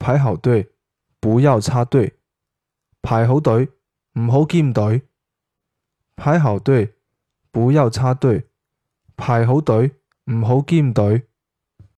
排好队不要插队。排好队唔好兼队。排好队不要插队。排好队唔好兼队。